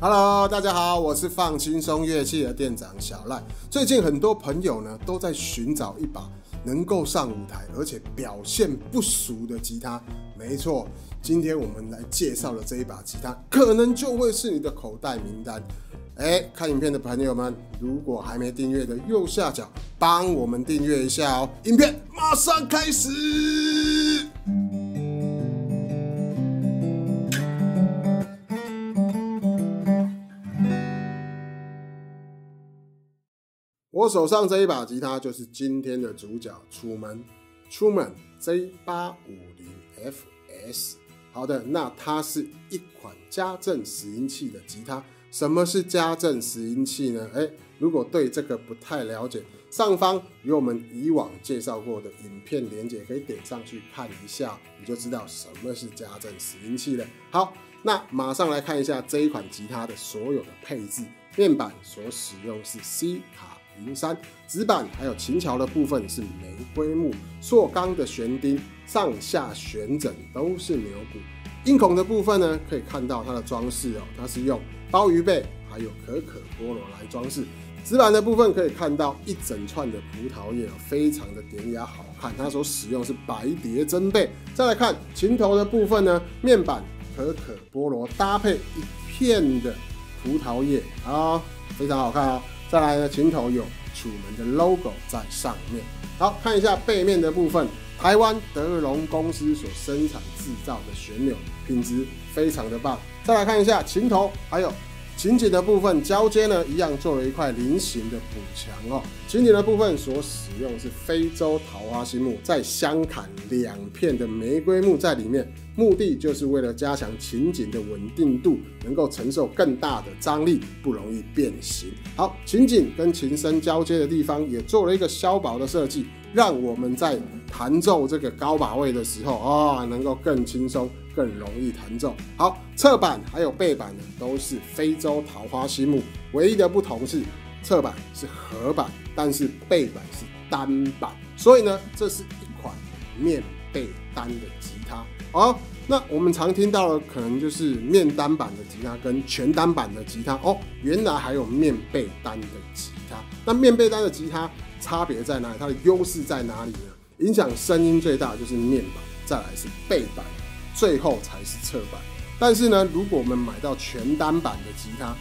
Hello，大家好，我是放轻松乐器的店长小赖。最近很多朋友呢都在寻找一把能够上舞台而且表现不俗的吉他。没错，今天我们来介绍的这一把吉他，可能就会是你的口袋名单。哎，看影片的朋友们，如果还没订阅的，右下角帮我们订阅一下哦。影片马上开始。手上这一把吉他就是今天的主角——楚门 Truman J 八五零 FS。好的，那它是一款家政拾音器的吉他。什么是家政拾音器呢？哎，如果对这个不太了解，上方有我们以往介绍过的影片连接，可以点上去看一下，你就知道什么是家政拾音器了。好，那马上来看一下这一款吉他的所有的配置。面板所使用是 C 卡。云山纸板还有琴桥的部分是玫瑰木，塑钢的弦钉，上下旋枕都是牛骨。音孔的部分呢，可以看到它的装饰哦，它是用鲍鱼背还有可可菠萝来装饰。纸板的部分可以看到一整串的葡萄叶，非常的典雅好看。它所使用是白蝶针背。再来看琴头的部分呢，面板可可菠萝搭配一片的葡萄叶啊，非常好看哦。再来呢，琴头有楚门的 logo 在上面。好看一下背面的部分，台湾德龙公司所生产制造的旋钮，品质非常的棒。再来看一下琴头，还有。琴颈的部分交接呢，一样做了一块菱形的补墙哦。琴颈的部分所使用是非洲桃花心木，再镶砍两片的玫瑰木在里面，目的就是为了加强琴颈的稳定度，能够承受更大的张力，不容易变形。好，琴颈跟琴身交接的地方也做了一个削薄的设计，让我们在弹奏这个高把位的时候啊，能够更轻松。更容易弹奏。好，侧板还有背板呢，都是非洲桃花心木。唯一的不同是，侧板是合板，但是背板是单板。所以呢，这是一款面背单的吉他。好，那我们常听到的可能就是面单板的吉他跟全单板的吉他。哦，原来还有面背单的吉他。那面背单的吉他差别在哪里？它的优势在哪里呢？影响声音最大就是面板，再来是背板。最后才是侧板，但是呢，如果我们买到全单板的吉他，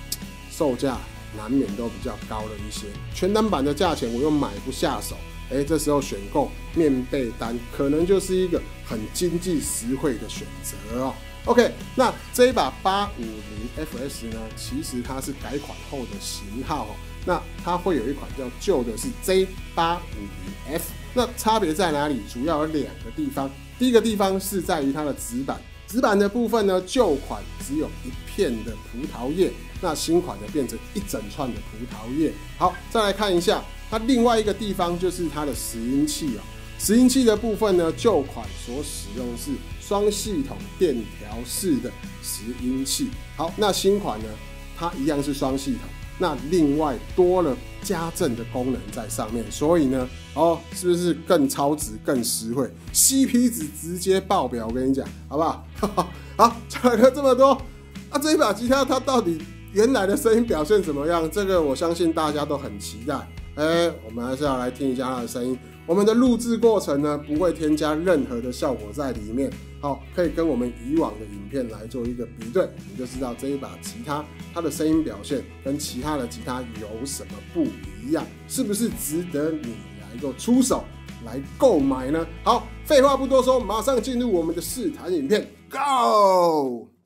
售价难免都比较高了一些。全单板的价钱我又买不下手，哎，这时候选购面背单可能就是一个很经济实惠的选择哦。OK，那这一把八五零 FS 呢，其实它是改款后的型号哦。那它会有一款叫旧的是 Z 八五零 F，那差别在哪里？主要有两个地方。第一个地方是在于它的纸板，纸板的部分呢，旧款只有一片的葡萄叶，那新款的变成一整串的葡萄叶。好，再来看一下它另外一个地方，就是它的拾音器哦。拾音器的部分呢，旧款所使用是双系统电调式的拾音器。好，那新款呢，它一样是双系统。那另外多了加震的功能在上面，所以呢，哦，是不是更超值、更实惠？CP 值直接爆表，我跟你讲，好不好？好，讲了这么多，啊，这一把吉他它到底原来的声音表现怎么样？这个我相信大家都很期待。哎，我们还是要来听一下它的声音。我们的录制过程呢，不会添加任何的效果在里面。好，可以跟我们以往的影片来做一个比对，你就知道这一把吉他它的声音表现跟其他的吉他有什么不一样，是不是值得你来个出手来购买呢？好，废话不多说，马上进入我们的试弹影片，Go！